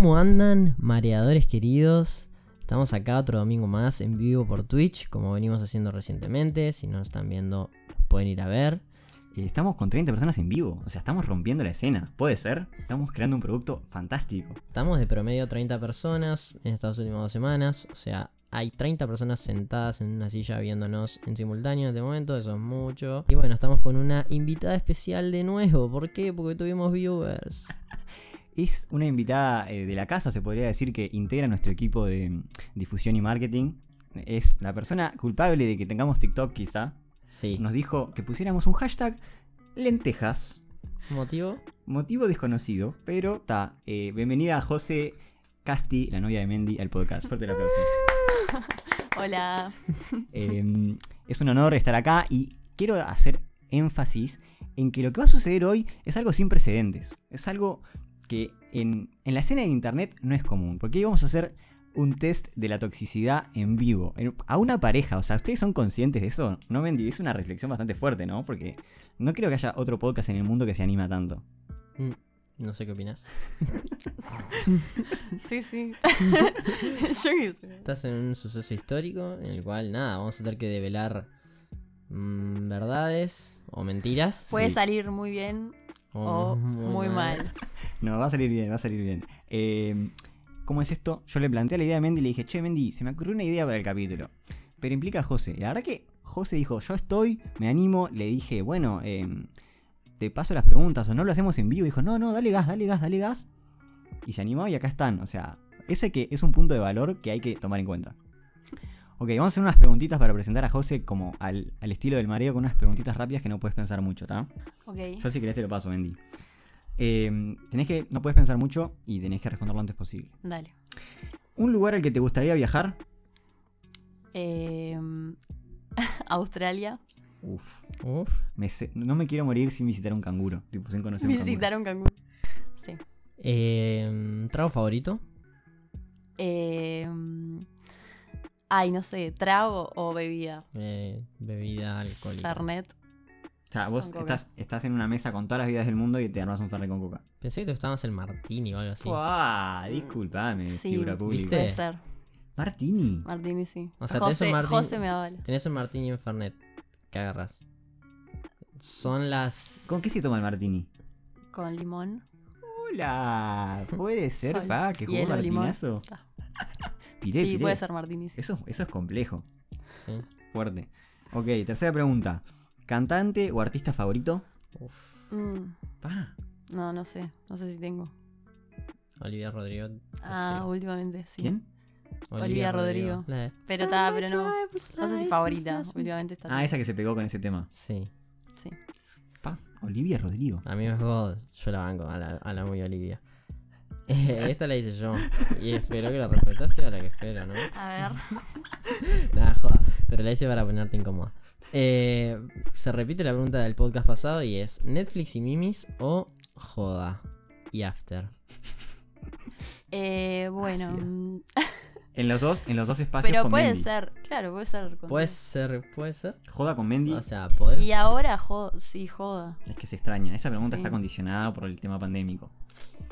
¿Cómo andan, mareadores queridos? Estamos acá otro domingo más en vivo por Twitch, como venimos haciendo recientemente. Si no nos están viendo, pueden ir a ver. Eh, Estamos con 30 personas en vivo, o sea, estamos rompiendo la escena. ¿Puede ser? Estamos creando un producto fantástico. Estamos de promedio 30 personas en estas últimas dos semanas. O sea, hay 30 personas sentadas en una silla viéndonos en simultáneo en este momento. Eso es mucho. Y bueno, estamos con una invitada especial de nuevo. ¿Por qué? Porque tuvimos viewers. Es una invitada eh, de la casa, se podría decir, que integra nuestro equipo de mm, difusión y marketing. Es la persona culpable de que tengamos TikTok, quizá. Sí. Nos dijo que pusiéramos un hashtag lentejas. ¿Motivo? Motivo desconocido, pero está. bienvenida a José Casti, la novia de Mendy, al podcast. Fuerte el aplauso. Hola. Eh, es un honor estar acá y quiero hacer énfasis en que lo que va a suceder hoy es algo sin precedentes. Es algo que en, en la escena de internet no es común. Porque hoy vamos a hacer un test de la toxicidad en vivo. en- a una pareja. O sea, ¿ustedes son conscientes de eso? No, Mendy, es una reflexión bastante fuerte, ¿no? Porque no creo que haya otro podcast en el mundo que se anima tanto. Mm, No sé qué opinas. Sí, sí. Yo qué sé. Estás en un suceso histórico en el cual, nada, vamos a tener que develar mm, verdades o mentiras. Puede Sí. salir muy bien o muy mal. No, va a salir bien, va a salir bien. Eh, ¿Cómo es esto? Yo le planteé la idea a Mendy y le dije, che, Mendy, se me ocurrió una idea para el capítulo. Pero implica a José. La verdad que José dijo, yo estoy, me animo. Le dije, bueno, eh, te paso las preguntas o no lo hacemos en vivo. Dijo, no, no, dale gas, dale gas, dale gas. Y se animó y acá están. O sea, ese que es un punto de valor que hay que tomar en cuenta. Ok, vamos a hacer unas preguntitas para presentar a José como al, al estilo del mareo con unas preguntitas rápidas que no puedes pensar mucho, ¿está? Ok. Yo si querés te lo paso, Mendy. Eh, tenés que, no puedes pensar mucho y tenés que responder lo antes posible. Dale. ¿Un lugar al que te gustaría viajar? Eh, Australia. Uf, Uf. me sé- no me quiero morir sin visitar un canguro. Tipo, sin conocer un Visitar un canguro. Sí. Eh, ¿Trago favorito? Eh, ay, no sé, trago o bebida. Eh, bebida alcohólica. Fernet. O sea, vos Con estás, estás en una mesa con todas las vidas del mundo y te armas un fernet con coca. Pensé que te gustaba más el martini o algo así. ¡Uah! Disculpame, Sí, figura pública. ¿viste? Puede ser. Martini. Martini, sí. O sea, tenés José, un Martini- José me avala. Tenés un martini y un fernet. ¿Qué agarras? Son las... ¿Con qué se toma el martini? Con limón. Hola, puede ser, Sol, pa, que jugó hielo, limón. martinazo. Ta. Piré, sí, piré. puede ser Martini, sí. Eso, eso es complejo. Sí. Fuerte. Ok, tercera pregunta. ¿Cantante o artista favorito? Uf. Mm, Pa. no, no sé. No sé si tengo. Olivia Rodrigo. Ah, sí. últimamente, sí. ¿Quién? Olivia Rodrigo. Pero está, pero no. No sé si favorita. Últimamente está. Ah, esa que se pegó con ese tema. Sí. Sí. Pa. Olivia Rodrigo. A mí me God. Yo la banco a la, a la muy Olivia. Esta la hice yo. Y espero que la respuesta sea la que espero, ¿no? A ver. Nada, joda. Pero la hice para ponerte incómoda. Eh, se repite la pregunta del podcast pasado y es: ¿Netflix y Mimis o Joda y After? Eh, bueno. En los dos, en los dos espacios Pero con puede Mendy. ser. Claro, puede ser. con- Puede ser, puede ser. Joda con Mendy. O sea, poder. Y ahora, jo- sí, joda. es que se extraña. Esa pregunta Sí. está condicionada por el tema pandémico.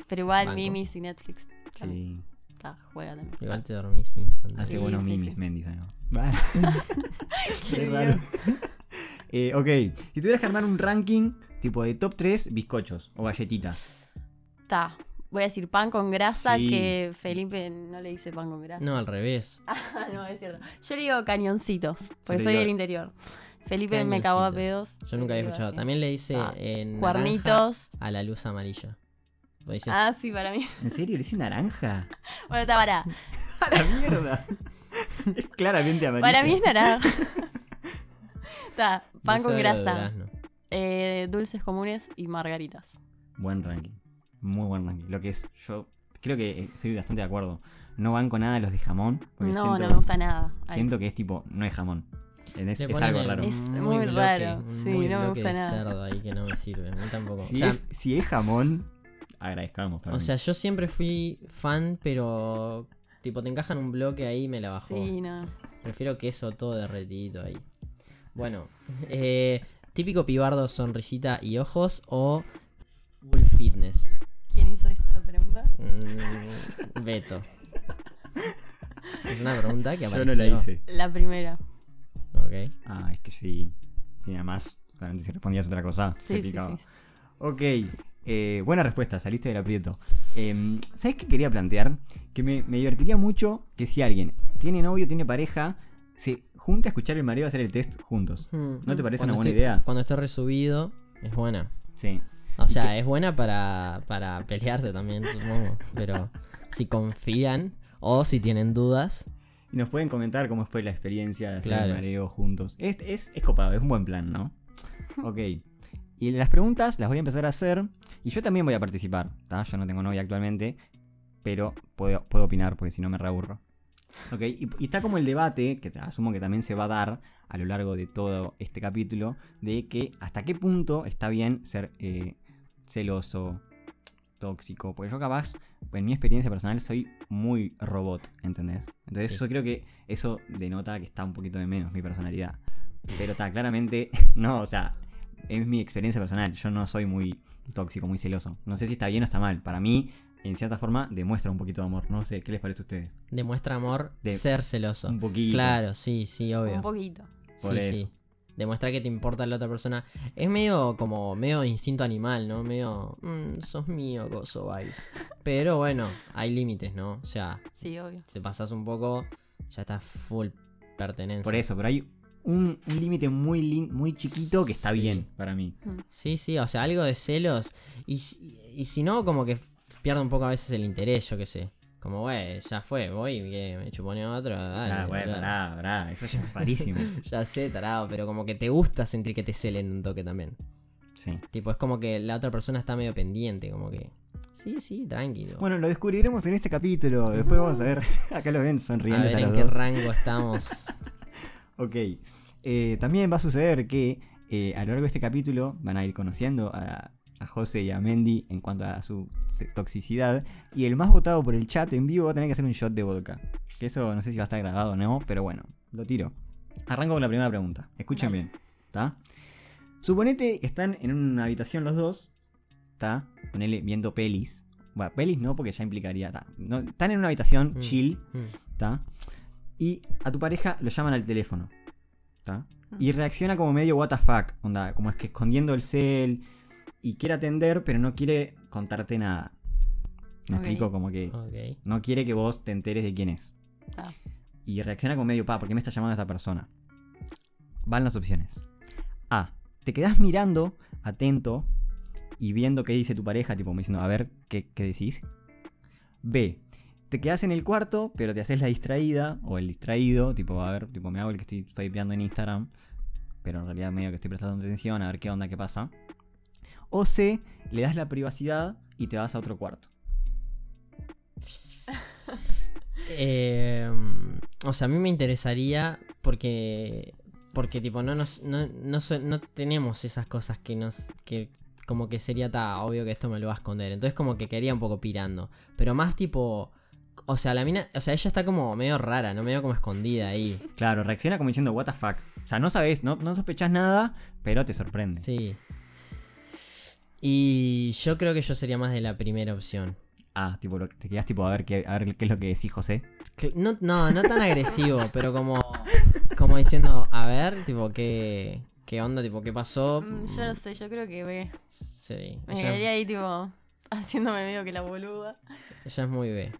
Pero igual, Banco. Mimis y Netflix. claro, Sí. Está, juega también. Igual te dormís sin Hace Sí, buenos sí, mimis, sí. Mendy. Qué raro. Eh, ok, si tuvieras que armar un ranking tipo de top 3 bizcochos o galletitas. Está. Voy a decir pan con grasa, Sí. que Felipe no le dice pan con grasa. No, al revés. Ah, no, es cierto. Yo le digo cañoncitos, porque soy digo- del interior. Felipe me cagó a pedos. Yo nunca había escuchado. así. También le hice Ah, en Cuernitos. a la luz amarilla. Dice- Ah, sí, para mí. ¿En serio? ¿Le dice naranja? Bueno, está para. ¡A la mierda! es claramente amarillo. Para mí es naranja. Está, pan con de grasa, durazno. eh, dulces comunes y margaritas. Buen ranking. Muy buen ranking. Lo que es, yo creo que eh, estoy bastante de acuerdo. No van con nada los de jamón. porque No, siento, no me gusta nada. Ay, Siento que es tipo, no es jamón. Es, Le es ponen algo el raro. Es muy raro, un sí, muy no me bloque gusta de nada. cerdo ahí que no me sirve. A mí tampoco. Si, o, sea, es, si es jamón, agradezcamos. para o sea, yo siempre fui fan, pero tipo te encajan un bloque ahí y me la bajó. Sí, no. Prefiero queso todo derretidito ahí. Bueno, eh, típico pibardo sonrisita y ojos o full fitness. ¿Quién hizo esta pregunta? Mm, Beto. Es una pregunta que Yo apareció. no la hice. La primera. Ok. Ah, es que sí. Sí, nada más. Claramente si respondías otra cosa, Sí, se sí, picaba. sí. Ok. Eh, buena respuesta, saliste del aprieto. Em, ¿Sabes qué quería plantear? Que me, me divertiría mucho que si alguien tiene novio, tiene pareja, se junte a escuchar el marido a hacer el test juntos. Hmm. ¿No te parece Cuando una buena esté- idea? Cuando esté resubido, es buena. Sí. O sea, es buena para, para pelearse también, supongo. Pero si confían o si tienen dudas, Y nos pueden comentar cómo fue la experiencia de hacer Claro. el mareo juntos. Es, es, es copado, es un buen plan, ¿no? Ok. Y las preguntas las voy a empezar a hacer. Y yo también voy a participar. ¿tá? Yo no tengo novia actualmente. Pero puedo, puedo opinar porque si no me reaburro. Ok. Y, y está como el debate, que asumo que también se va a dar a lo largo de todo este capítulo. De que hasta qué punto está bien ser eh, celoso, tóxico. Porque yo capaz, en mi experiencia personal, soy muy robot, ¿entendés? Entonces Sí. yo creo que eso denota que está un poquito de menos mi personalidad. Pero está, claramente, no, o sea, es mi experiencia personal. Yo no soy muy tóxico, muy celoso. No sé si está bien o está mal. Para mí, en cierta forma, demuestra un poquito de amor. No sé, ¿qué les parece a ustedes? demuestra amor De- ser celoso. Un poquito. Claro, sí, sí, obvio. Un poquito. por sí, eso. sí. Demuestra que te importa la otra persona. Es medio como, medio instinto animal, ¿no? Medio, "Mm, sos mío, gozo, vibes. Pero bueno, hay límites, ¿no? O sea, Sí, obvio. si pasas un poco, ya estás full pertenencia. Por eso, pero hay un, un límite muy, muy chiquito que está Sí. bien para mí. Sí, sí, o sea, algo de celos. Y, si- y si no, como que pierde un poco a veces el interés, yo qué sé. Como, güey, ya fue, voy, que me chupone a otro. dale, ah, pará, pará. Eso ya es rarísimo. Ya sé, tarado, pero como que te gusta sentir que te celen un toque también. sí. Tipo, es como que la otra persona está medio pendiente, como que. Sí, sí, tranquilo. Bueno, lo descubriremos en este capítulo. Después vamos a ver. Acá lo ven a sonrientes ver a, en los qué dos. rango estamos. Ok. Eh, también va a suceder que eh, a lo largo de este capítulo van a ir conociendo a, a José y a Mendy en cuanto a su toxicidad. Y el más votado por el chat en vivo va a tener que hacer un shot de vodka. Que eso no sé si va a estar grabado o no, pero bueno, lo tiro. Arranco con la primera pregunta. Escuchen bien. ¿Está? Suponete que están en una habitación los dos. ¿Está? Ponele viendo pelis. Bueno, pelis no, porque ya implicaría. ¿tá? No, están en una habitación Mm. chill. Mm. ¿Está? Y a tu pareja lo llaman al teléfono. ¿Está? Y reacciona como medio what the fuck. Onda, como es que escondiendo el cel. Y quiere atender, pero no quiere contarte nada. Me explico, como que no quiere que vos te enteres de quién es. Ah. Y reacciona como medio, pa, ¿por qué me está llamando esta persona? Van las opciones. A. Te quedás mirando, atento, y viendo qué dice tu pareja, tipo, me diciendo, a ver, ¿qué, qué decís? B. Te quedas en el cuarto, pero te haces la distraída, o el distraído, tipo, a ver, tipo, me hago el que estoy swipeando en Instagram, pero en realidad medio que estoy prestando atención, a ver qué onda, qué pasa. O C. Le das la privacidad y te vas a otro cuarto. Eh, o sea, a mí me interesaría porque. Porque, tipo, no nos. No, no, no tenemos esas cosas que nos. que como que sería ta, obvio que esto me lo va a esconder. Entonces, como que quedaría un poco pirando. Pero más tipo. O sea, la mina. O sea, ella está como medio rara, ¿no? Medio como escondida ahí. Claro, reacciona como diciendo, what the fuck. O sea, no sabes, no, no sospechas nada, pero te sorprende. Sí. Y yo creo que yo sería más de la primera opción. Ah, tipo, lo- te quedas tipo a ver qué, a ver qué es lo que decís, José. No, no, no tan agresivo, pero como. Como diciendo, a ver, tipo, qué. ¿Qué onda? Tipo, ¿qué pasó? Mm, Yo no sé, yo creo que ve. Sí. Me quedaría ahí, tipo, haciéndome medio que la boluda. ella es muy B.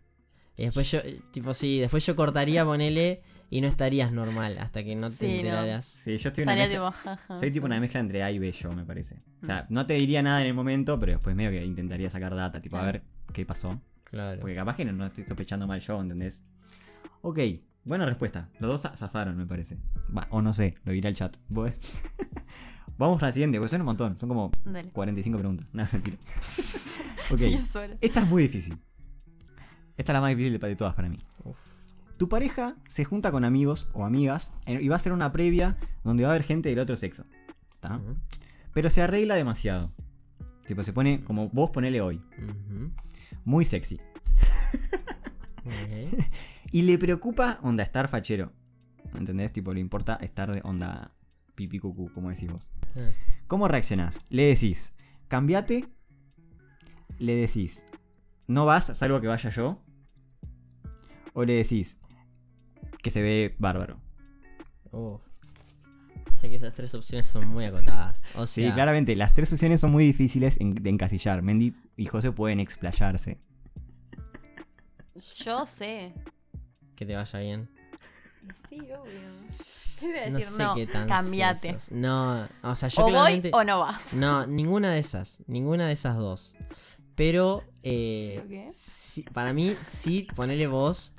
Y después yo, tipo, sí, después yo cortaría, ponele, y no estarías normal hasta que no te Sí, no. enteraras. Sí, yo estoy una mezcla- tipo. Soy tipo una mezcla entre A y B yo, me parece. O sea, no te diría nada en el momento, pero después medio que intentaría sacar data, tipo, a ver qué pasó. Claro. Porque capaz que no, no estoy sospechando mal yo, ¿entendés? Ok, buena respuesta. Los dos za- zafaron, me parece. Va, o no sé, lo dirá el chat. Vos- Vamos a la siguiente, porque son un montón. Son como Dale. 45 preguntas. No, mentira. ok. Esta es muy difícil. Esta es la más difícil de, todas para mí. Uf. Tu pareja se junta con amigos o amigas y va a hacer una previa donde va a haber gente del otro sexo. Pero se arregla demasiado. Tipo, se pone como vos ponele hoy. Muy sexy. Y le preocupa onda estar fachero. ¿Entendés? Tipo, le importa estar de onda pipi cucú, como decís vos. ¿Cómo reaccionás? Le decís, cambiate. Le decís, no vas, salvo que vaya yo. O le decís que se ve bárbaro. Sé que esas tres opciones son muy acotadas. O Sí, claramente, las tres opciones son muy difíciles de encasillar. Mendy y José pueden explayarse. Yo sé. que te vaya bien. Sí, obvio. ¿Qué te voy a No decir? sé No, qué tan cambiate. sos. No, o sea, yo O claramente. voy o no vas. No, ninguna de esas. Ninguna de esas dos. Pero, eh, para mí, sí, ponele vos.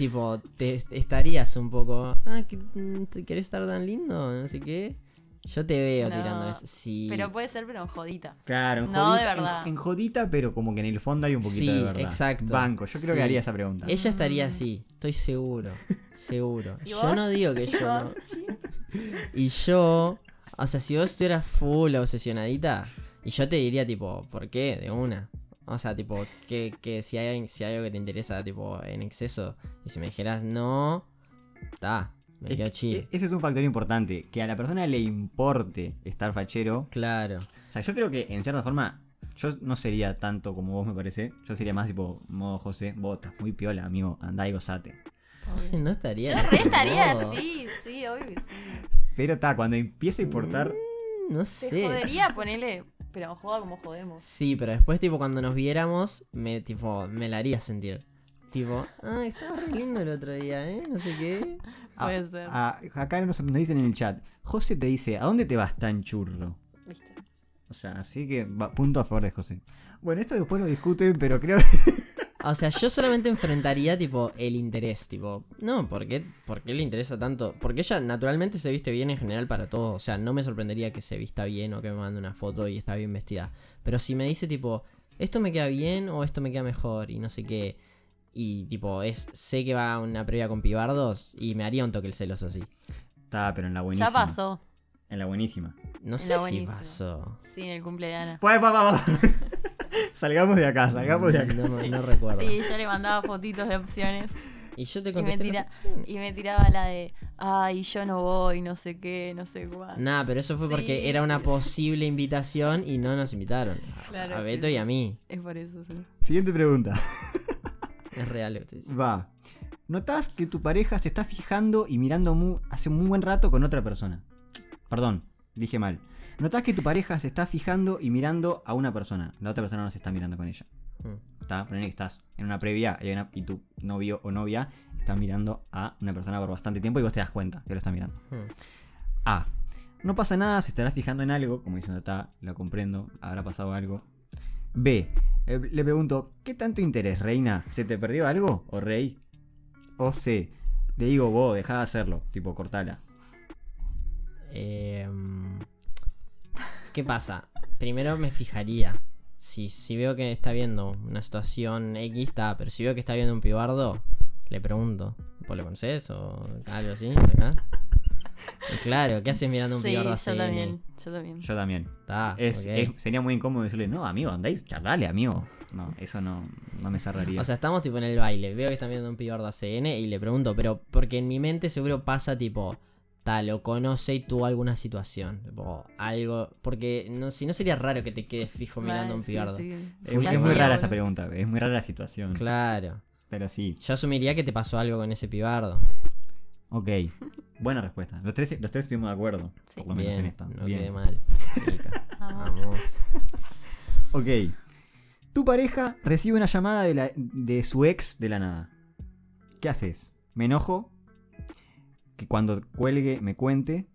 Tipo, te estarías un poco. Ah, que, mm, ¿te ¿querés estar tan lindo? No sé qué. Yo te veo No, tirando eso. Sí. Pero puede ser, pero en jodita. Claro, en No, jodita, de verdad. En, en jodita, pero como que en el fondo hay un poquito Sí, de verdad. exacto. Banco, yo creo Sí. que haría esa pregunta. Ella estaría así, estoy seguro. Seguro. ¿Y Yo vos? no digo que ¿Y yo no. Y yo, o sea, si vos estuvieras full obsesionadita, y yo te diría, tipo, ¿por qué? De una. O sea, tipo, que, que si, hay, si hay algo que te interesa, tipo, en exceso, y si me dijeras no, está, me Es quedo que chill. e- ese es un factor importante, que a la persona le importe estar fachero. Claro. O sea, yo creo que en cierta forma, yo no sería tanto como vos me parece. Yo sería más tipo, modo José, vos estás muy piola, amigo, andá y gozate. José no estaría. Yo re estaría así, sí, obvio que sí. Pero está, cuando empiece a importar. No Te sé. jodería ponerle, pero joda como jodemos. Sí, pero después, tipo, cuando nos viéramos, me, tipo, me la haría sentir. Tipo, ah, estaba re lindo el otro día, ¿eh? No sé qué. Puede a- ser. a- acá nos, nos dicen en el chat, José te dice, ¿a dónde te vas tan churro? ¿Viste? O sea, así que va- punto a favor de José. Bueno, esto después lo discuten, pero creo O sea, yo solamente enfrentaría, tipo, el interés, tipo, no, ¿por qué, ¿por qué le interesa tanto? Porque ella naturalmente se viste bien en general para todo, o sea, no me sorprendería que se vista bien o que me mande una foto y está bien vestida. Pero si me dice, tipo, esto me queda bien o esto me queda mejor y no sé qué, y tipo, es sé que va a una previa con pibardos y me haría un toque el celoso así. Está, pero en la buenísima. Ya pasó. En la buenísima. No En sé si pasó. Sí, en el cumpleaños. Pues, va, va, va. Salgamos de acá, salgamos de acá. No, no recuerdo. Sí, yo le mandaba fotitos de opciones. Y yo te Y me, contesté tira- y me tiraba la de, ay, yo no voy, no sé qué, no sé cuánto. Nah, pero eso fue porque era una posible invitación y no nos invitaron. A- Claro, a sí, Beto sí. y a mí. Es por eso, sí. Siguiente pregunta. Es real lo que estoy diciendo. Va. ¿Notás que tu pareja se está fijando y mirando hace un muy buen rato con otra persona? Perdón, dije mal. ¿Notás que tu pareja se está fijando y mirando a una persona? La otra persona no se está mirando con ella. Mm. Está, ponele que estás en una previa y, hay una- y tu novio o novia está mirando a una persona por bastante tiempo y vos te das cuenta que lo está mirando. Mm. A. No pasa nada, se estará fijando en algo, como diciendo, está, lo comprendo, habrá pasado algo. B. eh, le pregunto, ¿qué tanto interés, reina? ¿Se te perdió algo? ¿O rey? O C. Le digo, vos, dejá de hacerlo, tipo, cortala. Em, ¿Qué pasa? Primero me fijaría. Si, si veo que está viendo una situación X, está. Pero si veo que está viendo un pibardo, le pregunto. ¿Vos lo conoces? ¿O algo así? ¿Acá? Y claro, ¿qué haces mirando un Sí, pibardo yo así? también, yo también. Yo también. Está, Es, ok. es- sería muy incómodo decirle, no, amigo, andáis, charlale, amigo. No, eso no, no me cerraría. O sea, estamos tipo en el baile, veo que están viendo un pibardo ACN y le pregunto, pero porque en mi mente seguro pasa tipo, tal, lo conoce y tuvo alguna situación, tipo, algo, porque no, si no sería raro que te quedes fijo mirando a un sí, pibardo. sí. es, es muy rara esta pregunta, es muy rara la situación. Claro. Pero sí, Yo asumiría que te pasó algo con ese pibardo. ok. Buena respuesta. Los tres, los tres estuvimos de acuerdo, Sí. por lo menos Bien, en esta. no Bien. quedé mal. Vamos. Vamos. Ok. Tu pareja recibe una llamada de, la- de su ex de la nada. ¿Qué haces? ¿Me enojo? Que cuando cuelgue me cuente.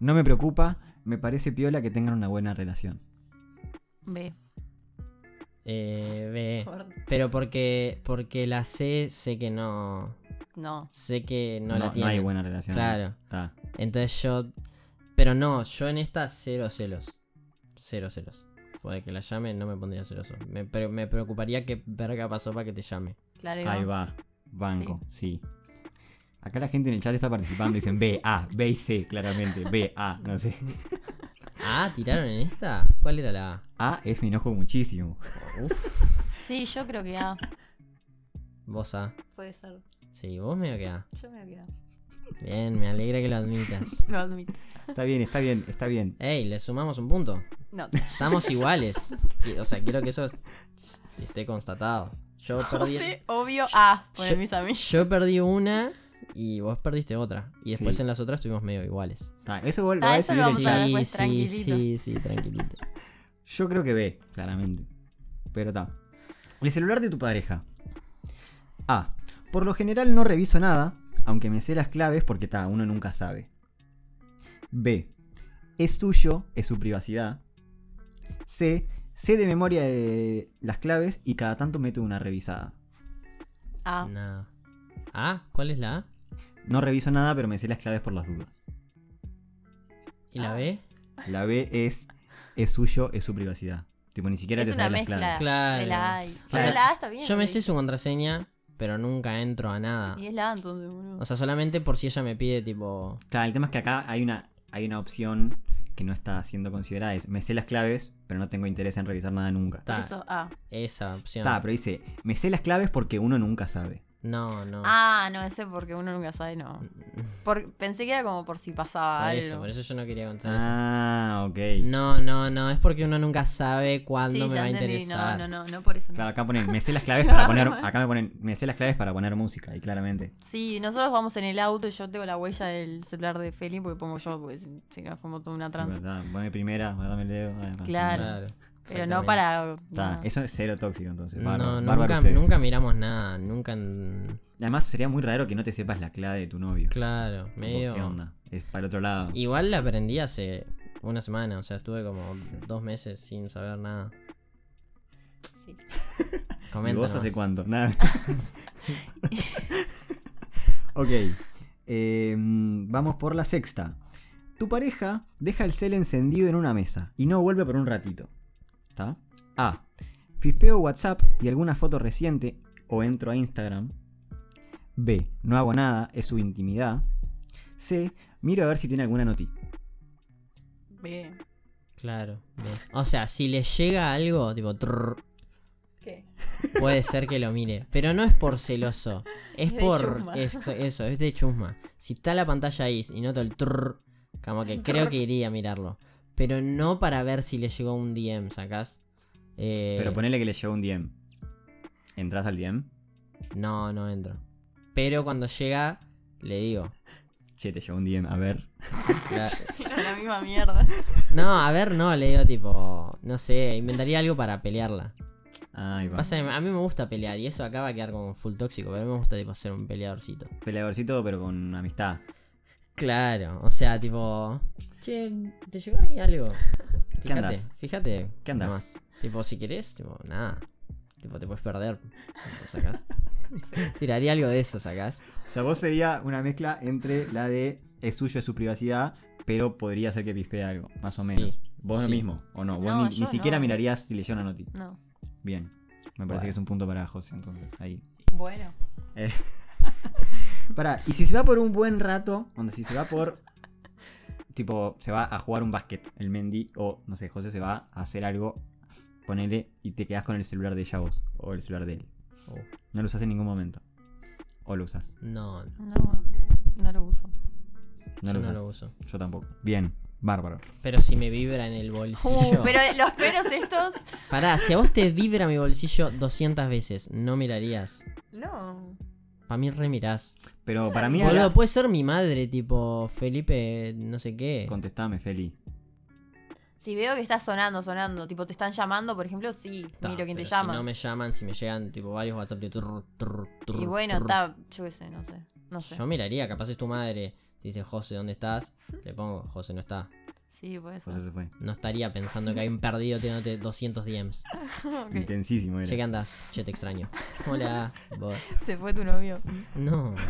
No me preocupa. Me parece piola que tengan una buena relación. Ve. Eh, ve. Por- Pero porque, porque la sé, sé que no, No. sé que no, la no tiene. hay buena relación. Claro. Está. Entonces yo. Pero no, yo en esta cero celos. Cero celos. Puede que la llame, no me pondría celoso. Me, pero me preocuparía que verga pasó para que te llame. Claro, Ahí va. Banco. Sí. Acá la gente en el chat está participando. Dicen B, A, B y C, claramente. B, A, no sé. Ah, ¿tiraron en esta? ¿Cuál era la A? A es me enojo muchísimo. Sí, yo creo que A. Vos A. Puede ser. Sí, vos me que A. Yo me voy a. Bien, me alegra que lo admitas. Lo admito. Está bien, está bien, está bien. Ey, le sumamos un punto. No. Estamos iguales. O sea, quiero que eso esté constatado. Yo perdí, José, obvio. Yo- por mis amigos. yo perdí una y vos perdiste otra. Y después Sí. en las otras estuvimos medio iguales. Ta, eso igual Ah, va a eso lo vamos a ver Sí, sí, tranquilito. sí, sí, tranquilito. Yo creo que B, claramente. Pero está. El celular de tu pareja. A. Por lo general no reviso nada, aunque me sé las claves porque ta, uno nunca sabe. B. Es tuyo, es su privacidad. C. Sé de memoria de las claves y cada tanto meto una revisada. Ah, No. ¿Ah? ¿Cuál es la A? No reviso nada, pero me sé las claves por las dudas. ¿Y la. B? La B es es suyo, es su privacidad. Tipo, ni siquiera es te una sabes las mezcla claves. Claro. de la A. y- O Pero sea, la A está bien. Yo me sé su contraseña, pero nunca entro a nada. Y es la A entonces, boludo. O sea, solamente por si ella me pide tipo... Claro, el tema es que acá hay una, hay una opción que no está siendo considerada. Es, me sé las claves, pero no tengo interés en revisar nada nunca. Ta. Eso, ah. Esa opción. Está, pero dice, me sé las claves porque uno nunca sabe. No, no. Ah, no, ese porque uno nunca sabe, no. Por- pensé que era como por si pasaba por algo. eso, por eso yo no quería contar eso. Ah, ok. No, no, no. Es porque uno nunca sabe cuándo Sí, me ya va a interesar. No, no, no, no por eso. no. Claro, acá ponen, me sé las claves para poner. Acá me ponen, me sé las claves para poner música, y claramente. Sí, nosotros vamos en el auto y yo tengo la huella del celular de Feli porque pongo yo, porque si- no como toda una tranza. Está, Pone primera, dame el dedo. Claro. Claro. Pero no para. Está, no. eso es cero tóxico entonces. No, Bárbaro, nunca, miramos nada. Nunca. Además, sería muy raro que no te sepas la clave de tu novio. Claro, Tipo, medio. ¿Qué onda? Es para el otro lado. Igual la aprendí hace una semana. O sea, estuve como dos meses sin saber nada. Sí. ¿Y vos hace cuánto? Nada. ok. eh, vamos por la sexta. Tu pareja deja el cel encendido en una mesa y no vuelve por un ratito. ¿Está? A. Fispeo WhatsApp y alguna foto reciente o entro a Instagram. B. No hago nada, es su intimidad. C. Miro a ver si tiene alguna noti. Bien. Claro. bien. O sea, si le llega algo, tipo. trrr, ¿Qué? puede ser que lo mire. Pero no es por celoso. Es por. es- eso, es de chusma. Si está la pantalla ahí y noto el trrr, como que creo que iría a mirarlo. Pero no para ver si le llegó un DM, ¿sacás? Eh, Pero ponele que le llegó un DM. ¿Entras al DM? No, no entro. Pero cuando llega, le digo. Che, te llegó un DM. A ver. Claro. Era la misma mierda. No, a ver, no, le digo tipo. No sé, inventaría algo para pelearla. Ahí va. Pasa que a mí me gusta pelear y eso acá va a quedar como full tóxico, pero a mí me gusta tipo ser un peleadorcito. Peleadorcito, pero con amistad. Claro, o sea, tipo. Che, ¿te llegó ahí algo? ¿Qué Fíjate, andás? fíjate. ¿Qué andás? nomás. Tipo, si querés, tipo, nada. Tipo, te puedes perder. ¿Sacás? Tiraría algo de eso, ¿sacás? O sea, vos sería una mezcla entre la de es suyo, es su privacidad, pero podría ser que pispee algo, más o menos. Sí, Vos lo mismo, o no. Vos No, ni, siquiera no. mirarías si le llegó una noti. No. Bien. Me parece Bueno. que es un punto para José, entonces. Ahí. Bueno. Eh. Pará, y si se va por un buen rato, cuando si se va por. Tipo, se va a jugar un básquet, el Mendy, o no sé, José se va a hacer algo, ponele y te quedas con el celular de ella vos, o el celular de él. Oh, No lo usas en ningún momento. O lo usas. no, No, no lo uso. No yo lo no usas. lo uso. Yo tampoco. Bien, bárbaro. Pero si me vibra en el bolsillo. Uh, pero los peros estos. Pará, si a vos te vibra mi bolsillo 200 veces, ¿no mirarías? No. Para mí remirás. Pero para mí. Boludo, puede ser mi madre, tipo Felipe, no sé qué. Contestame, Feli. Si veo que está sonando, sonando, tipo te están llamando, por ejemplo, sí, Ta, miro quién te llama. Si no me llaman, si me llegan tipo varios WhatsApp de turr, turr, turr, y bueno, está, yo qué sé, no sé. No sé. Yo miraría, capaz es tu madre. Si dice José, ¿dónde estás? Le pongo, José no está. Sí, puede ser. José se fue. No estaría pensando que hay un perdido teniéndote 200 DMs. Ok. Intensísimo Che, ¿qué era. andás? Che, te extraño. Hola. vos. Se fue tu novio. No.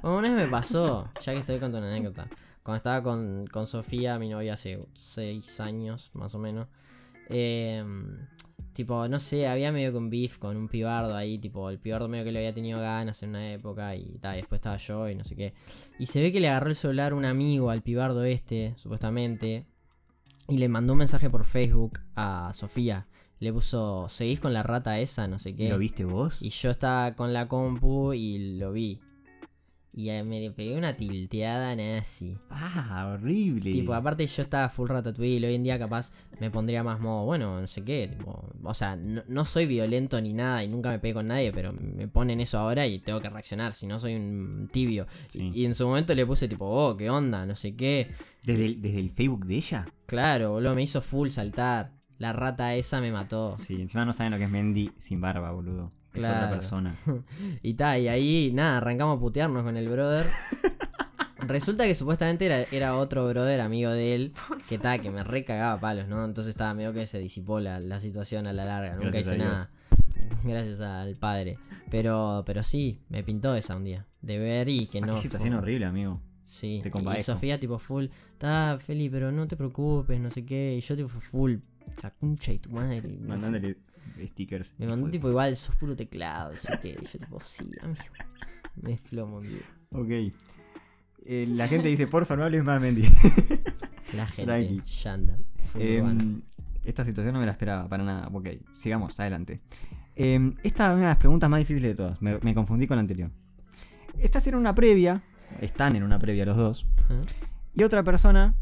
Bueno, una vez me pasó, ya que estoy contando una anécdota. Cuando estaba con, con Sofía, mi novia hace 6 años, más o menos. eh, tipo, no sé, había medio que un beef con un pibardo ahí. Tipo, el pibardo medio que le había tenido ganas en una época y tal. Después estaba yo y no sé qué. Y se ve que le agarró el celular un amigo al pibardo este, supuestamente. Y le mandó un mensaje por Facebook a Sofía. Le puso, ¿seguís con la rata esa? No sé qué. ¿Lo viste vos? Y yo estaba con la compu y lo vi. Y me pegué una tilteada nazi. Ah, horrible. Tipo, aparte yo estaba full ratatouille, hoy en día capaz me pondría más modo, bueno, no sé qué, tipo, o sea, no, no soy violento ni nada y nunca me pegué con nadie, pero me ponen eso ahora y tengo que reaccionar, si no soy un tibio. Sí. Y, y en su momento le puse tipo, oh, qué onda, no sé qué. ¿Desde el, desde el Facebook de ella? Claro, boludo, me hizo full saltar. La rata esa me mató. Sí, encima no saben lo que es Mendy sin barba, boludo. Es otra Claro. persona. Y ta, y ahí, nada, arrancamos a putearnos con el brother. Resulta que supuestamente era, era otro brother amigo de él, que ta, que me recagaba palos, ¿no? Entonces estaba medio que se disipó la, la situación a la larga, nunca Gracias hice nada. Gracias al padre. Pero, pero sí, me pintó esa un día. De ver y que Ah, no. qué situación fue- horrible, amigo. Sí, Te y. Sofía tipo full, ta, Feli, pero no te preocupes, no sé qué. Y yo tipo full, la concha y tu madre. Mandándole stickers. Me mandó de- tipo igual, sos puro teclado, así que yo tipo, sí, amigo. Me explomo, amigo. Ok. Eh, la gente dice, porfa, no hables más, Mendy. La gente, urbano. Em, esta situación no me la esperaba para nada. Ok, sigamos, adelante. Em, esta es una de las preguntas más difíciles de todas. Me, me confundí con la anterior. Estás en una previa. Están en una previa los dos. Y otra persona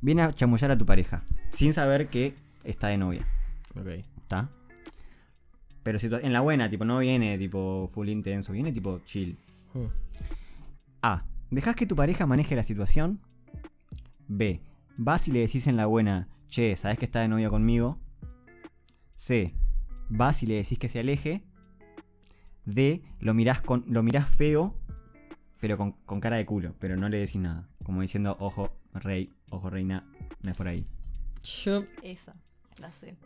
viene a chamullar a tu pareja. Sin saber que está de novia. Ok. ¿Está? Pero en la buena, tipo, no viene tipo full intenso. Viene tipo chill. Hmm. A. ¿Dejas que tu pareja maneje la situación? B. Vas y le decís en la buena, che, ¿sabes que está de novia conmigo? C. Vas y le decís que se aleje. D. Lo mirás, con, lo mirás feo, pero con, con cara de culo, pero no le decís nada. Como diciendo, ojo, rey, ojo, reina, no es por ahí. Yo, Esa, la sé.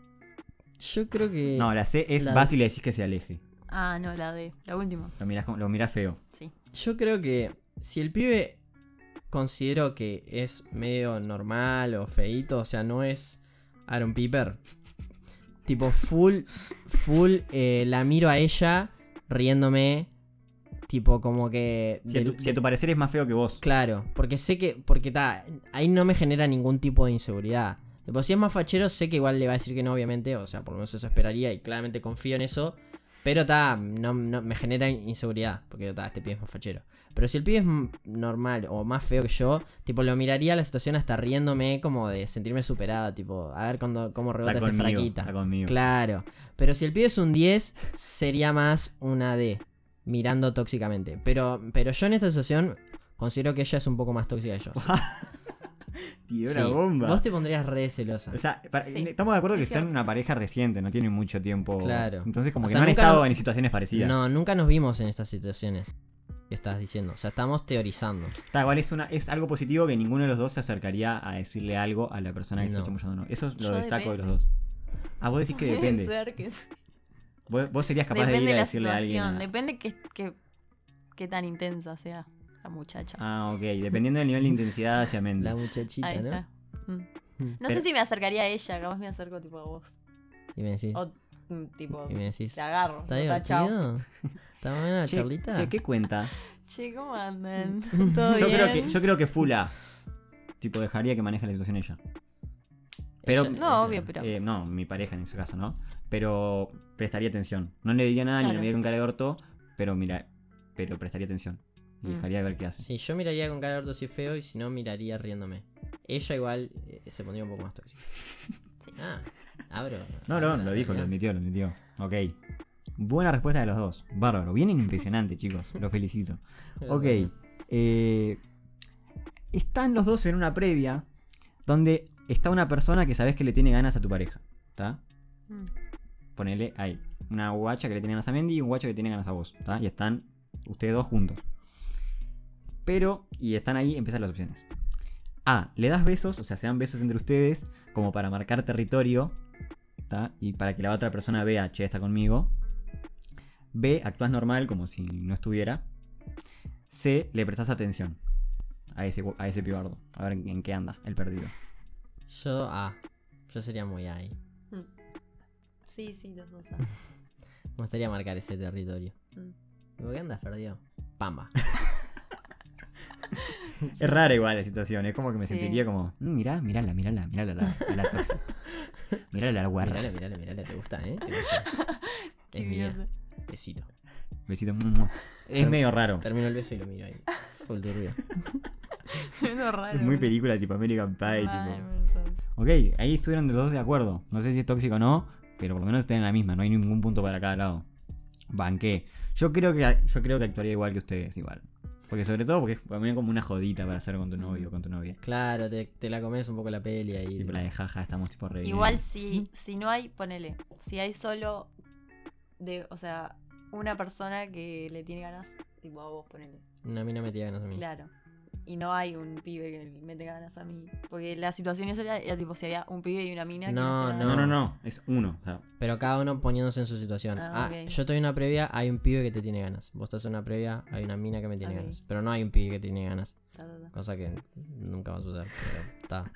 yo creo que. No, la C es la- vas y le decís que se aleje. Ah, no, la D, la última. Lo mirás, con- lo mirás feo. Sí. Yo creo que si el pibe considero que es medio normal o feito, o sea, no es Aaron Piper. Tipo, full, full, eh, la miro a ella riéndome. Tipo, como que. Si a, tu, si a tu parecer es más feo que vos. Claro, porque sé que. Porque ta, ahí no me genera ningún tipo de inseguridad. Si es más fachero, sé que igual le va a decir que no, obviamente. O sea, por lo menos eso esperaría y claramente confío en eso. Pero ta, no, no- me genera inseguridad. Porque ta, este pibe es más fachero. Pero si el pibe es normal o más feo que yo, tipo, lo miraría a la situación hasta riéndome, como de sentirme superado. Tipo, a ver cuando, cómo rebota Está este conmigo, fraquita. está conmigo. Claro. Pero si el pibe es un 10, sería más una D. Mirando tóxicamente. Pero, pero yo en esta situación considero que ella es un poco más tóxica que yo. Tiró Sí. una bomba. Vos te pondrías re celosa. O sea, para- Sí, estamos de acuerdo que es son cierto. una pareja reciente, no tienen mucho tiempo. Claro. Entonces, como O que sea, no han estado en situaciones parecidas. No, nunca nos vimos en estas situaciones que estás diciendo. O sea, estamos teorizando. Está, igual es, una, es algo positivo que ninguno de los dos se acercaría a decirle algo a la persona que No. está chamullando. No. Eso lo Yo destaco de los dos. Ah, vos decís que depende. que- Vos, vos serías capaz de ir de a la decirle a alguien. situación, a- depende que, que, tan intensa sea la muchacha. Ah, ok. Dependiendo del nivel de intensidad hacia Mendy. La muchachita, Ahí ¿no? está. Mm. Mm. No Pero- sé si me acercaría a ella, capaz me acerco tipo a vos. Y me decís. O mm, tipo, Y me decís. te agarro. ¿Está chao. divertido? ¿Está buena la Che, charlita? che, ¿qué cuenta? Che, ¿cómo andan? ¿Todo Yo bien? creo, que, yo creo que Fula. Tipo, dejaría que maneje la situación ella. Pero. Ella- No, obvio, pero. Eh, no, mi pareja en ese caso, ¿no? Pero prestaría atención. No le diría nada ni Claro. le miraría con cara de orto, pero mira, pero prestaría atención. Y Mm. dejaría de ver qué hace. Sí, yo miraría con cara de orto si es feo y si no, miraría riéndome. Ella igual eh, se pondría un poco más tóxica. Sí. Ah, abro. No, no, lo dijo, lo admitió, lo admitió. Ok. Buena respuesta de los dos. Bárbaro. Bien impresionante, chicos. Los felicito. Ok. eh, están los dos en una previa donde está una persona que sabes que le tiene ganas a tu pareja. ¿Está? Mm. Ponele ahí. Una guacha que le tiene ganas a Mendy y un guacho que tiene ganas a vos. ¿tá? Y están ustedes dos juntos. Pero, y están ahí, empiezan las opciones. A. Le das besos, o sea, se dan besos entre ustedes como para marcar territorio. ¿tá? Y para que la otra persona vea, che, está conmigo. B. Actúas normal como si no estuviera. C. Le prestas atención a ese, a ese pibardo. A ver en, en qué anda el perdido. Yo, ah, yo sería muy ahí. Mm. Sí, sí, los dos. ah. Me gustaría marcar ese territorio. Mm. ¿Por qué andas perdido? Pamba. Es rara igual la situación, es como que me Sí. sentiría como, "Mm, mirá, mirala, mirala, mirala la, a la tóxica. Mirala la guarra. Mirale, mirale, te gusta, ¿eh? ¿Te gusta? Es mía. Besito. Besito. Es medio raro. Termino el beso y lo miro ahí. Fue turbio. Es raro. Es muy película tipo American Pie, tipo. Ok, ahí estuvieron los dos de acuerdo. No sé si es tóxico o no, pero por lo menos están en la misma, no hay ningún punto para cada lado. Banqué. Yo creo que yo creo que actuaría igual que ustedes, igual. Porque sobre todo porque es también como una jodita para hacer con tu novio o con tu novia. Claro, te, te la comes un poco la peli ahí. Tipo la de jaja, estamos tipo re bien. Igual si, si no hay, ponele, si hay solo de, o sea, una persona que le tiene ganas, tipo a vos, ponele. Una mina metida ganas a mí. Claro. Y no hay un pibe que le mete ganas a mí. Porque la situación esa era, era tipo si había un pibe y una mina que No, No, no, no, es uno. o sea, Pero cada uno poniéndose en su situación. Ah, Ah, ok. yo estoy en una previa, hay un pibe que te tiene ganas. Vos estás en una previa, hay una mina que me tiene Ok. ganas. Pero no hay un pibe que tiene ganas. Ta, ta, ta. Cosa que nunca va a suceder. Pero está.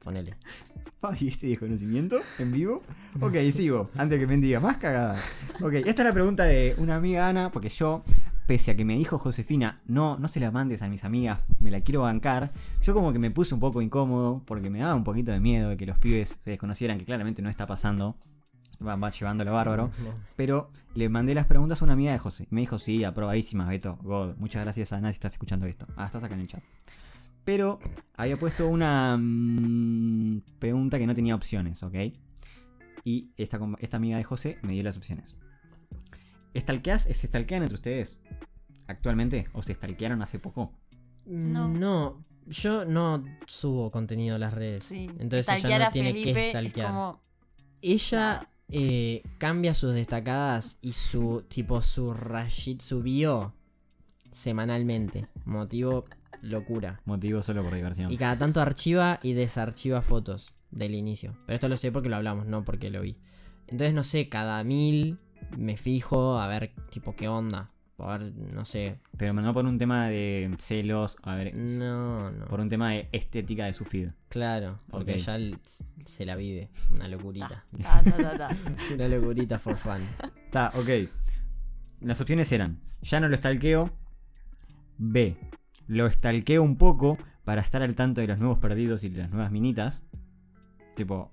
Ponele. Ay, este desconocimiento en vivo. Ok, sigo. Antes que me diga más cagada. Ok, esta es la pregunta de una amiga Ana, porque yo, pese a que me dijo Josefina, no, no se la mandes a mis amigas, me la quiero bancar. Yo como que me puse un poco incómodo, porque me daba un poquito de miedo de que los pibes se desconocieran, que claramente no está pasando. Va, va llevándolo bárbaro. Pero le mandé las preguntas a una amiga de José. Y me dijo, sí, aprobadísima, Beto. God. Muchas gracias, Ana, si estás escuchando esto. Ah, estás acá en el chat. Pero había puesto una mm, pregunta que no tenía opciones, ¿ok? Y esta, esta amiga de José me dio las opciones. ¿Estalqueas? ¿Se estalquean entre ustedes? ¿Actualmente? ¿O se estalquearon hace poco? No. No. yo no subo contenido a las redes. Sí. Entonces Stalkear ella no tiene Felipe que es stalkear. como. Ella eh, cambia sus destacadas y su tipo su rayit, su bio semanalmente. Motivo locura. Motivo solo por diversión. Y cada tanto archiva y desarchiva fotos del inicio. Pero esto lo sé porque lo hablamos, no porque lo vi. Entonces, no sé, cada mil me fijo a ver, tipo, qué onda. A ver, no sé. Pero no por un tema de celos, a ver, No, no. por un tema de estética de su feed. Claro, porque Ok. ya se la vive. Una locurita. Ta, ta, ta, ta. Una locurita for fun. Está, ok. Las opciones eran, ya no lo stalkeo. B, lo stalkeo un poco para estar al tanto de los nuevos perdidos y de las nuevas minitas. Tipo,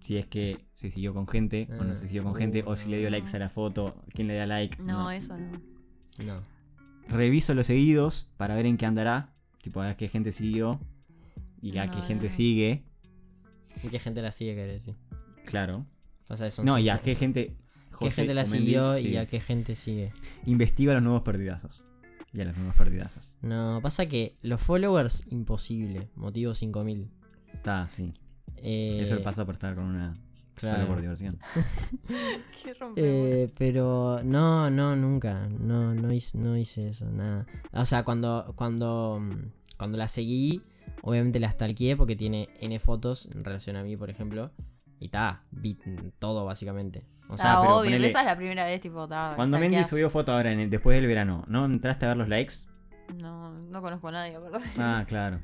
si es que se siguió con gente o no se siguió con gente, o si le dio likes a la foto, quién le da like. No, eso no. No. Reviso los seguidos para ver en qué andará. Tipo, a ver qué gente siguió y a No, qué no, gente no. sigue. ¿Y qué gente la sigue, querés decir? Claro. O sea, son No, y a qué gente. ¿Qué gente la siguió sí. y a qué gente sigue? Investiga a los nuevos perdidazos. Y a los nuevos perdidazos. No, pasa que los followers, imposible. Motivo 5000. Está, sí. Eh, Eso pasa por estar con una. Claro. Solo por diversión. Qué. Eh, pero no, no, nunca. No, no hice, no hice eso, nada. O sea, cuando, cuando, mm, cuando la seguí, obviamente la stalkeé porque tiene N fotos en relación a mí, por ejemplo. Y ta, vi todo básicamente. O sea, Ah, pero obvio, ponele- esa es la primera vez, tipo, ta, Cuando. Mendy subió foto ahora en el- después del verano, ¿no entraste a ver los likes? No, no conozco a nadie, perdón. Ah, claro.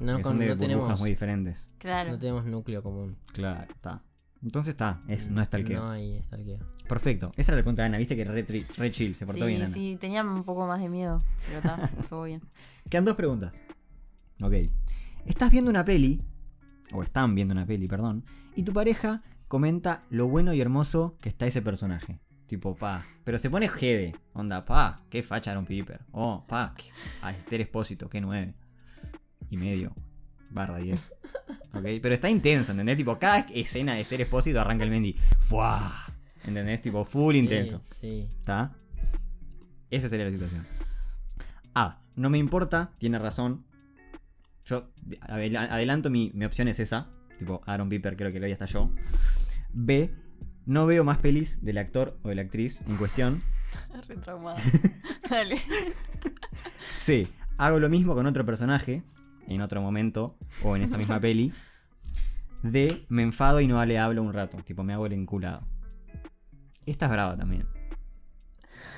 no, con- son de no burbujas tenemos, muy diferentes. Claro. no tenemos núcleo común. Claro, está. Entonces está, es, no es tal que. No hay stalkeo. Perfecto. Esa era la pregunta de Ana, viste que era re, tri- re chill, se portó sí, bien Ana. sí, tenía un poco más de miedo, pero está, estuvo bien. Quedan dos preguntas. Ok. Estás viendo una peli, o están viendo una peli, perdón, y tu pareja comenta lo bueno y hermoso que está ese personaje. Tipo, pa. Pero se pone jede. Onda, pa, qué facha Aaron Piper. Oh, pa, qué, a Esther Espósito, qué nueve. Y medio. Barra 10. Ok, pero está intenso, ¿entendés? Tipo, cada escena de Esther Espósito arranca el Mendy. ¡Fua! ¿Entendés? Tipo, full intenso. Sí. ¿Está? Esa sería la situación. A. No me importa, tiene razón. Yo adela- adelanto mi, mi opción es esa. Tipo, Aaron Piper creo que lo ya está yo. B. No veo más pelis del actor o de la actriz en cuestión. Re traumada. Dale. C. Hago lo mismo con otro personaje en otro momento o en esa misma peli. D. Me enfado y no le hablo un rato. Tipo, me hago el enculado. Esta es brava también.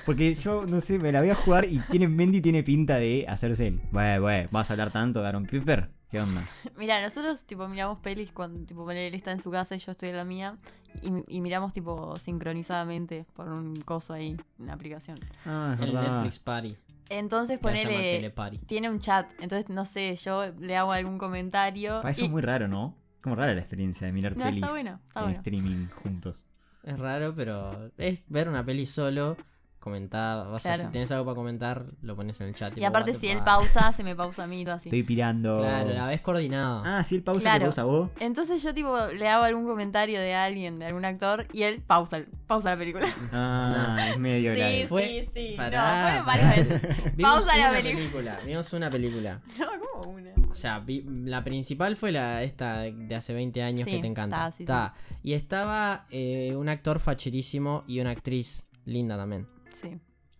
Porque yo, no sé, me la voy a jugar y tiene, Mendy tiene pinta de hacerse el. Bueno, bueno, ¿vas a hablar tanto de Aaron Piper? ¿Qué onda? Mira, nosotros tipo miramos pelis cuando tipo él está en su casa y yo estoy en la mía y, y miramos tipo sincronizadamente por un coso ahí, una aplicación. Ah, es El verdad. Netflix Party. Entonces ponele tiene un chat, entonces no sé, yo le hago algún comentario. Pa, eso y- es muy raro, ¿no? Como rara la experiencia de mirar No, pelis está bueno, está en bueno. streaming juntos. Es raro, pero es ver una peli solo comentá. O sea, Claro. si tenés algo para comentar, lo pones en el chat. Y tipo, aparte, si él pausa, se me pausa a mí, todo así. Estoy pirando. Claro, la ves coordinado. Ah, si él pausa, Claro. te pausa vos. Entonces yo tipo le hago algún comentario de alguien, de algún actor, y él pausa, pausa la película. Ah, es medio Sí, live. Fue- sí, sí. Pará, no, pará. pausa la una película. Vimos una película. No, como una. O sea, vi- la principal fue la esta de hace 20 años Sí, que te encanta. está, sí, Está. Y estaba eh, un actor facherísimo y una actriz linda también. Sí.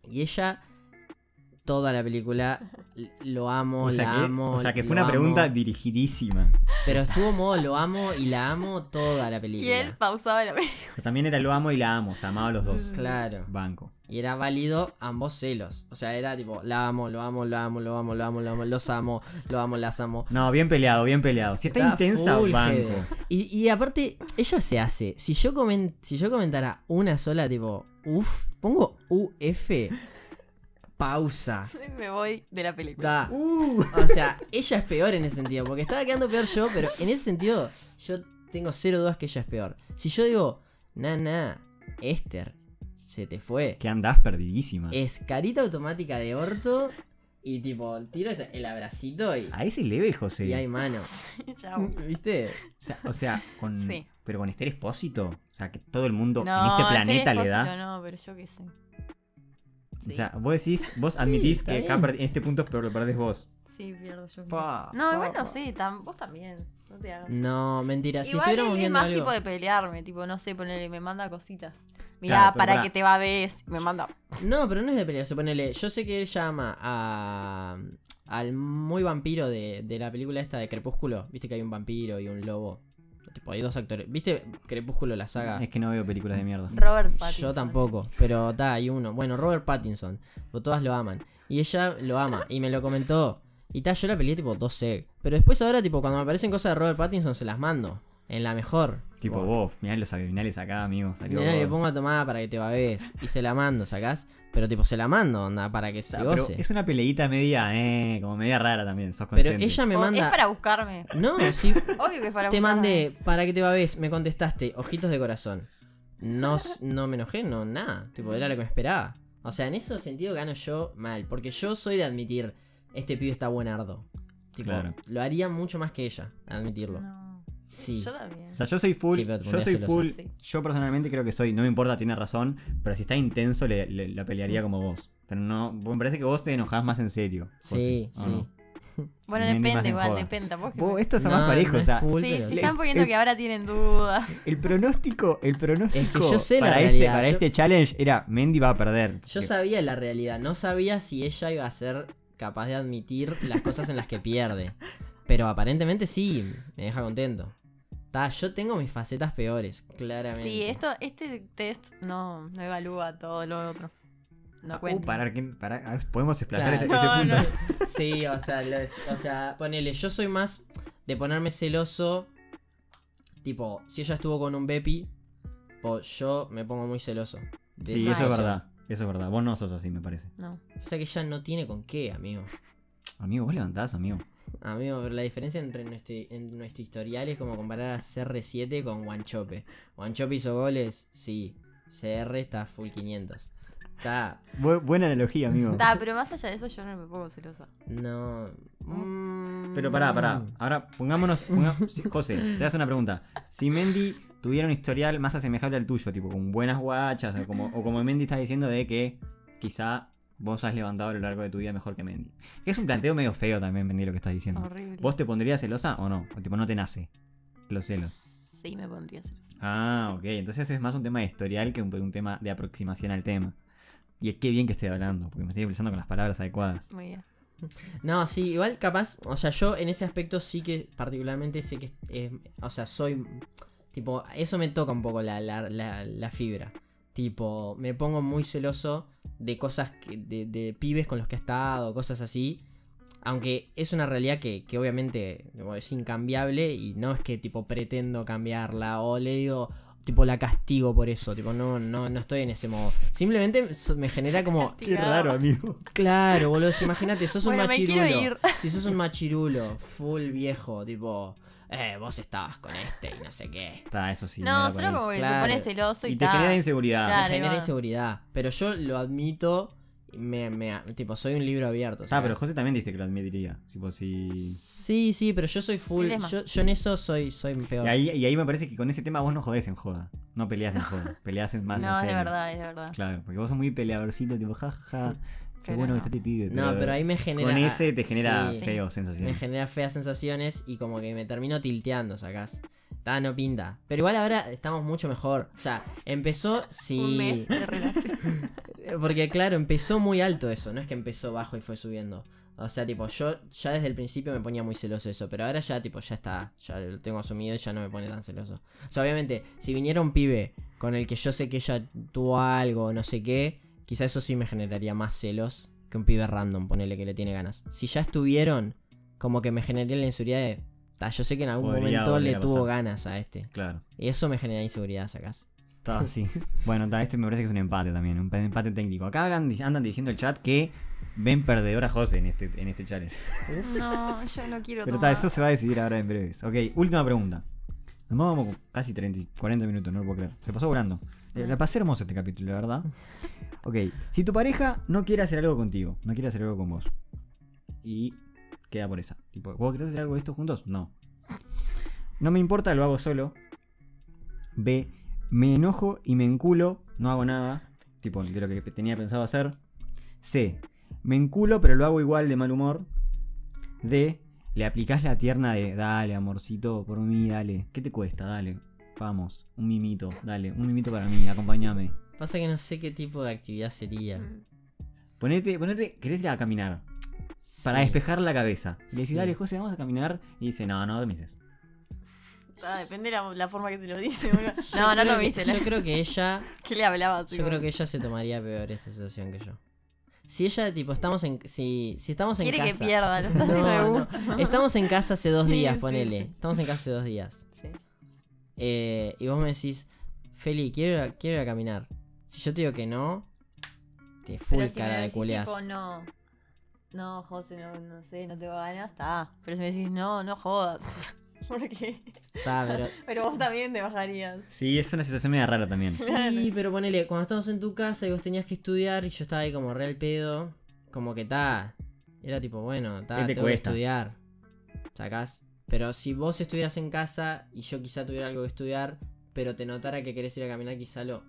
Y ella, toda la película, lo amo, O sea, la que, amo. o sea que fue una amo. pregunta dirigidísima. Pero estuvo modo lo amo y la amo toda la Y película. él pausaba la película. Pero también era lo amo y la amo. Se amaba a los dos. Claro. Banco. Y era válido ambos celos. O sea, era tipo, la amo, lo amo, lo amo, lo amo, lo amo, lo amo, los amo, lo amo, las amo. No, bien peleado, bien peleado. Si está, Está intensa, full banco. Y, y aparte, ella se hace. Si yo, comen- si yo comentara una sola, tipo, uff, pongo UF, pausa. Me voy de la película. Da. Uh. O sea, ella es peor en ese sentido. Porque estaba quedando peor yo, pero en ese sentido, yo tengo cero dudas que ella es peor. Si yo digo, nana, Esther, se te fue. Que andás perdidísima. Es carita automática de orto. Y tipo, tiro el abracito y, A ese level, José. y hay mano. Chau. ¿Viste? O sea, o sea, con. Sí. Pero con Esther Espósito. O sea, que todo el mundo No, en este Esther planeta le da. No, pero yo qué sé. O Sí, sea, vos decís, vos admitís que acá en este punto pero lo perdés vos. sí pierdo yo. Pa, no, pa, igual no pa. sé, tam- vos también. No te hagas. No, mentira. Si Igual estuviéramos él es viendo más algo. tipo de pelearme, tipo, no sé, ponerle, me manda cositas. Mirá, Claro, para que te va a ver, me manda. No, pero no es de pelearse. Ponele. Yo sé que él llama a. al muy vampiro de, de la película esta de Crepúsculo. Viste que hay un vampiro y un lobo. Tipo, hay dos actores. ¿Viste Crepúsculo la saga? Es que no veo películas de mierda. Robert Pattinson. Yo tampoco, pero está, hay uno. Bueno, Robert Pattinson. Todas lo aman. Y ella lo ama. Y me lo comentó. Y tal, yo la peleé tipo 12. Pero después ahora, tipo, cuando me aparecen cosas de Robert Pattinson, se las mando. En la mejor. Tipo vos, mirá los abdominales acá, amigo. Salió Mirá, le pongo a tomar para que te babes. Y se la mando, ¿sacás? Pero tipo, se la mando, onda, para que se Ah, pero goce. es una peleita media, eh, como media rara también, sos Pero ella me O manda. Es para buscarme. No, sí. Obvio que es para te buscarme. mandé para que te babes, me contestaste, ojitos de corazón. No, no me enojé, no, nada. Tipo, era lo que me esperaba. O sea, en ese sentido gano yo mal. Porque yo soy de admitir, este pibe está buenardo. Tipo, Claro. lo haría mucho más que ella, admitirlo. No. Sí. Yo también. O sea, yo soy full. Sí, pero te yo soy full. Sí. Yo personalmente creo que soy. No me importa, tiene razón. Pero si está intenso, le, le- la pelearía como vos. Pero no. Me parece que vos te enojás más en serio. Sí, José, ¿o sí. no? Bueno, depende, en igual, depende. tampoco es que esto está No, más parejo. no o es sea, full, Sí, pero- se están poniendo el- que ahora tienen dudas. el pronóstico, el pronóstico yo sé la para, este, realidad, para yo- este challenge era Mendy va a perder. Yo Que- sabía la realidad, no sabía si ella iba a ser capaz de admitir las cosas en las que pierde. Pero aparentemente sí, me deja contento. Ta, yo tengo mis facetas peores, claramente. Sí, esto, este test no, no evalúa todo lo otro. No Uh, cuenta. parar, ¿qué? Pará, a ver, podemos Claro. ese, ese No, punto. no. Sí, o sea, o sea, ponele, yo soy más de ponerme celoso. Tipo, si ella estuvo con un Bepi, o yo me pongo muy celoso. de Sí, esa eso es verdad. Eso es verdad. Vos no sos así, me parece. No. O sea que ella no tiene con qué, amigo. Amigo, vos levantás, amigo. Amigo, pero la diferencia entre nuestro, en nuestro historial es como comparar a CR7 con Wanchope. Wanchope hizo goles, sí. CR está full 500. Está. Bu- buena analogía, amigo. Ta, pero más allá de eso, yo no me pongo celosa. No. mm, Pero pará, pará. Ahora pongámonos. ponga- José, te hacer una pregunta. Si Mendy tuviera un historial más asemejable al tuyo, tipo con buenas guachas, o como, o como Mendy está diciendo de que quizá vos has levantado a lo largo de tu vida mejor que Mendy. Que es un planteo medio feo también, Mendy, lo que estás diciendo. Horrible. ¿Vos te pondrías celosa o no? O tipo, no te nace los celos. Sí, me pondría celosa. Ah, ok. Entonces es más un tema de historial que un, un tema de aproximación al tema. Y es que bien que estoy hablando, porque me estoy expresando con las palabras adecuadas. Muy bien. No, sí, igual capaz. O sea, yo en ese aspecto sí que particularmente sé que. eh, o sea, soy. Tipo, eso me toca un poco la, la, la, la fibra. Tipo, me pongo muy celoso de cosas que, de, de pibes con los que he estado, cosas así. Aunque es una realidad que, que obviamente es incambiable y no es que tipo pretendo cambiarla o le digo, tipo la castigo por eso, tipo no no no estoy en ese modo. Simplemente me genera como Qué raro, amigo. claro, boludo, si imagínate, sos un Bueno, me quiero machirulo. ir. Si sos un machirulo full viejo, tipo, eh, vos estabas con este y no sé qué. Está, eso sí. No, solo como que Claro. se pone celoso y, Y te ta. genera inseguridad. Claro. me genera inseguridad, pero yo lo admito, me, me tipo soy un libro abierto. Ah, ¿sabes? pero José también dice que lo admitiría. Tipo, si... Sí, sí, pero yo soy full. Él es más. Yo, yo en eso soy, soy peor. Y ahí, y ahí me parece que con ese tema vos no jodés en joda. No peleás en joda. Peleás en más en No, es de serio. verdad, es de verdad. Claro, porque vos sos muy peleadorcito, tipo, jajaja. Qué bueno no. que está te pibe. no, pero ahí me genera. Con ese te genera sí, feo Me sensaciones. genera feas sensaciones y como que me termino tilteando, sacás. Está, no pinta. Pero igual ahora estamos mucho mejor. O sea, empezó. Sí. Un mes de relación. Porque claro, empezó muy alto eso, no es que empezó bajo y fue subiendo. O sea, tipo, yo ya desde el principio me ponía muy celoso eso, pero ahora ya, tipo, ya está, ya lo tengo asumido y ya no me pone tan celoso. O sea, obviamente, si viniera un pibe con el que yo sé que ella tuvo algo, no sé qué, quizá eso sí me generaría más celos que un pibe random, ponele que le tiene ganas. Si ya estuvieron, como que me generaría la inseguridad de, "Ta, yo sé que en algún Podría momento le tuvo pasar. ganas a este. Claro. Y eso me genera inseguridad, sacás. Está así. bueno, ta, este me parece que es un empate también, un empate técnico. Acá hablan, andan diciendo el chat que ven perdedor a José en este, en este challenge. No, yo no quiero Pero ta, tomar. eso se va a decidir ahora en breves. Ok, última pregunta. Nos vamos con casi 30, y 40 minutos, no lo puedo creer. Se pasó volando. Eh, La pasé hermoso este capítulo, la verdad. Ok, si tu pareja no quiere hacer algo contigo, no quiere hacer algo con vos, y queda por esa. Tipo, ¿vos querés hacer algo de esto juntos? No. No me importa, lo hago solo. B, me enojo y me enculo, no hago nada, tipo de lo que tenía pensado hacer. C, me enculo pero lo hago igual de mal humor. D, le aplicás la tierna de, dale, amorcito, por mí, dale. ¿Qué te cuesta? Dale. Vamos, un mimito, dale, un mimito para mí, acompáñame. Pasa que no sé qué tipo de actividad sería. Ponete, ponete, querés ir a caminar, para despejar la cabeza. Le decís, Sí. dale, José, vamos a caminar. Y dice, no, no, me dices. Ah, depende de la, la forma que te lo dice. No, no que- dice. Yo creo que ella. ¿Qué le hablabas? Yo creo que ella se tomaría peor esta situación que yo. Si ella, tipo, estamos en. Si, si estamos en Quiere que casa. pierda, lo está haciendo de no. gusto. Estamos en casa hace dos Sí, días, ponele. sí. Estamos en casa hace dos días. Sí. Eh, y vos me decís, Feli, quiero quiero ir a caminar. Si yo te digo que no, te full Pero si me cara de decís culeas. tipo, no. No, José, no, no sé, no tengo ganas, está. Pero si me decís, no, no jodas. ¿Por qué? Está, pero. Pero vos también te bajarías. Sí, es una situación media rara también. Sí, pero ponele, cuando estábamos en tu casa y vos tenías que estudiar y yo estaba ahí como real pedo, como que está. Era tipo, bueno, ¿Qué está, te tengo que cuesta? estudiar. ¿Sacás? Pero si vos estuvieras en casa y yo quizá tuviera algo que estudiar, pero te notara que querés ir a caminar, quizá lo,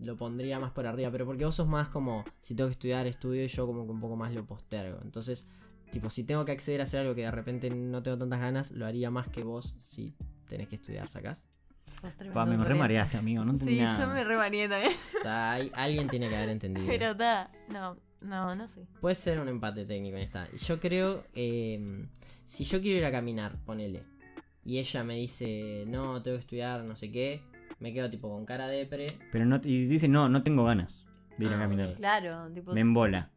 lo pondría más por arriba. Pero porque vos sos más como, si tengo que estudiar, estudio y yo como que un poco más lo postergo. Entonces, tipo, si tengo que acceder a hacer algo que de repente no tengo tantas ganas, lo haría más que vos si tenés que estudiar, ¿sacás? Pa, me remareaste, amigo. No entendí Sí, nada. yo me remareé también. Ahí- alguien tiene que haber entendido. Pero está. No, no, no sé. Puede ser un empate técnico en esta. Yo creo, eh, si yo quiero ir a caminar, ponele, y ella me dice, no, tengo que estudiar, no sé qué, me quedo tipo con cara de pre. Pero no, y dice, no, no tengo ganas de ir a Ah, caminar. Claro, tipo. Me embola.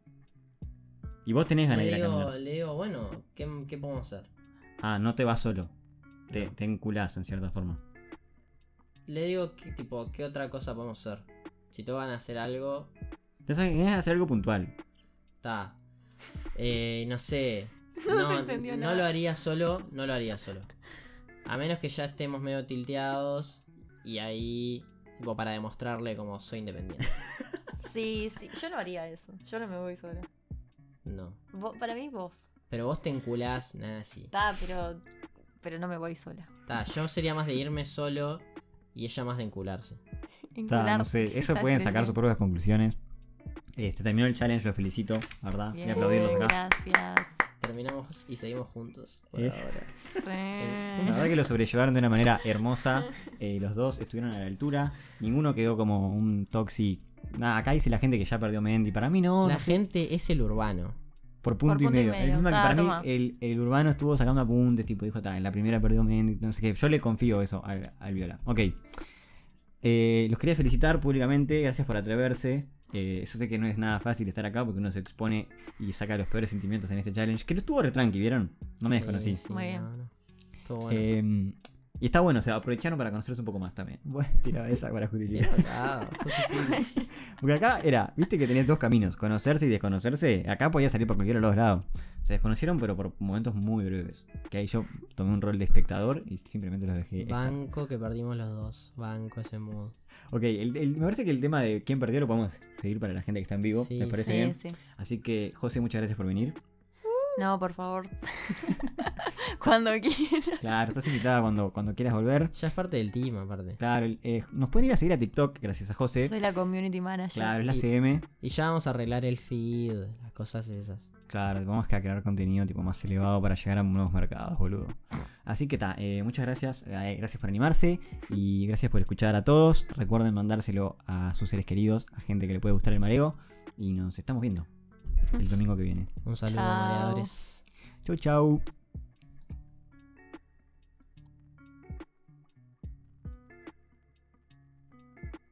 Y vos tenés ganas Le de ir a caminar. le digo, bueno, ¿qué, qué podemos hacer? Ah, no te vas solo. Te, te enculás en cierta forma. Le digo, ¿qué, tipo, ¿qué otra cosa podemos hacer? Si te van a hacer algo, Te que hacer algo puntual. está. Eh, no sé. No se entendió no nada. lo haría solo, no lo haría solo. A menos que ya estemos medio tilteados y ahí, tipo, para demostrarle como soy independiente. Sí, sí. Yo no haría eso. Yo no me voy sola. No. Vos- para mí, vos. Pero vos te enculás, nada así. Está, pero. Pero no me voy sola. Ta, yo sería más de irme solo y ella más de encularse. Ta, no Encularse, sé, ¿qué eso pueden sacar sus propias conclusiones. Este terminó el challenge, lo felicito, la ¿verdad? Voy a Bien, aplaudirlos acá. Gracias. Terminamos y seguimos juntos por Eh. ahora. Sí. La verdad que lo sobrellevaron de una manera hermosa. eh, los dos estuvieron a la altura. Ninguno quedó como un toxic. Nada, acá dice la gente que ya perdió Mendy. Para mí no. La no sé, gente es el urbano. por punto, Por y, punto y medio. Ta, para toma. mí el, el urbano estuvo sacando apuntes. Tipo, dijo, "Ta, en la primera perdió Mendy. No sé qué. Yo le confío eso al, al Viola. Ok. Eh, los quería felicitar públicamente. Gracias por atreverse. Eh, yo sé que no es nada fácil estar acá porque uno se expone y saca los peores sentimientos en este challenge. Que lo estuvo re tranqui, ¿vieron? No me Sí, desconocí. sí, Muy bien. no, no. Estuvo bueno. Eh, Y está bueno, o sea, aprovecharon para conocerse un poco más también. Bueno, tiraba esa para justificar. Porque acá era, viste que tenías dos caminos, conocerse y desconocerse. Acá podía salir por cualquiera de los dos lados. Se desconocieron, pero por momentos muy breves. Que ahí yo tomé un rol de espectador y simplemente los dejé. estar. Banco que perdimos los dos. Banco ese mood. Ok, el- el- me parece que el tema de quién perdió lo podemos seguir para la gente que está en vivo. Sí, ¿Me parece Sí, bien? sí. Así que, José, muchas gracias por venir. No, por favor. Cuando quieras. Claro, estás invitada cuando, cuando quieras volver. Ya es parte del team, aparte. Claro, eh, nos pueden ir a seguir a TikTok, gracias a José. Soy la community manager. Claro, es la Y- CM. Y ya vamos a arreglar el feed, las cosas esas. Claro, vamos a crear contenido tipo más elevado para llegar a nuevos mercados, boludo. Así que está, muchas gracias, eh, gracias por animarse y gracias por escuchar a todos. Recuerden mandárselo a sus seres queridos, a gente que le puede gustar el mareo. Y nos estamos viendo el domingo que viene. Un saludo, Chao. mareadores. Chau, chau.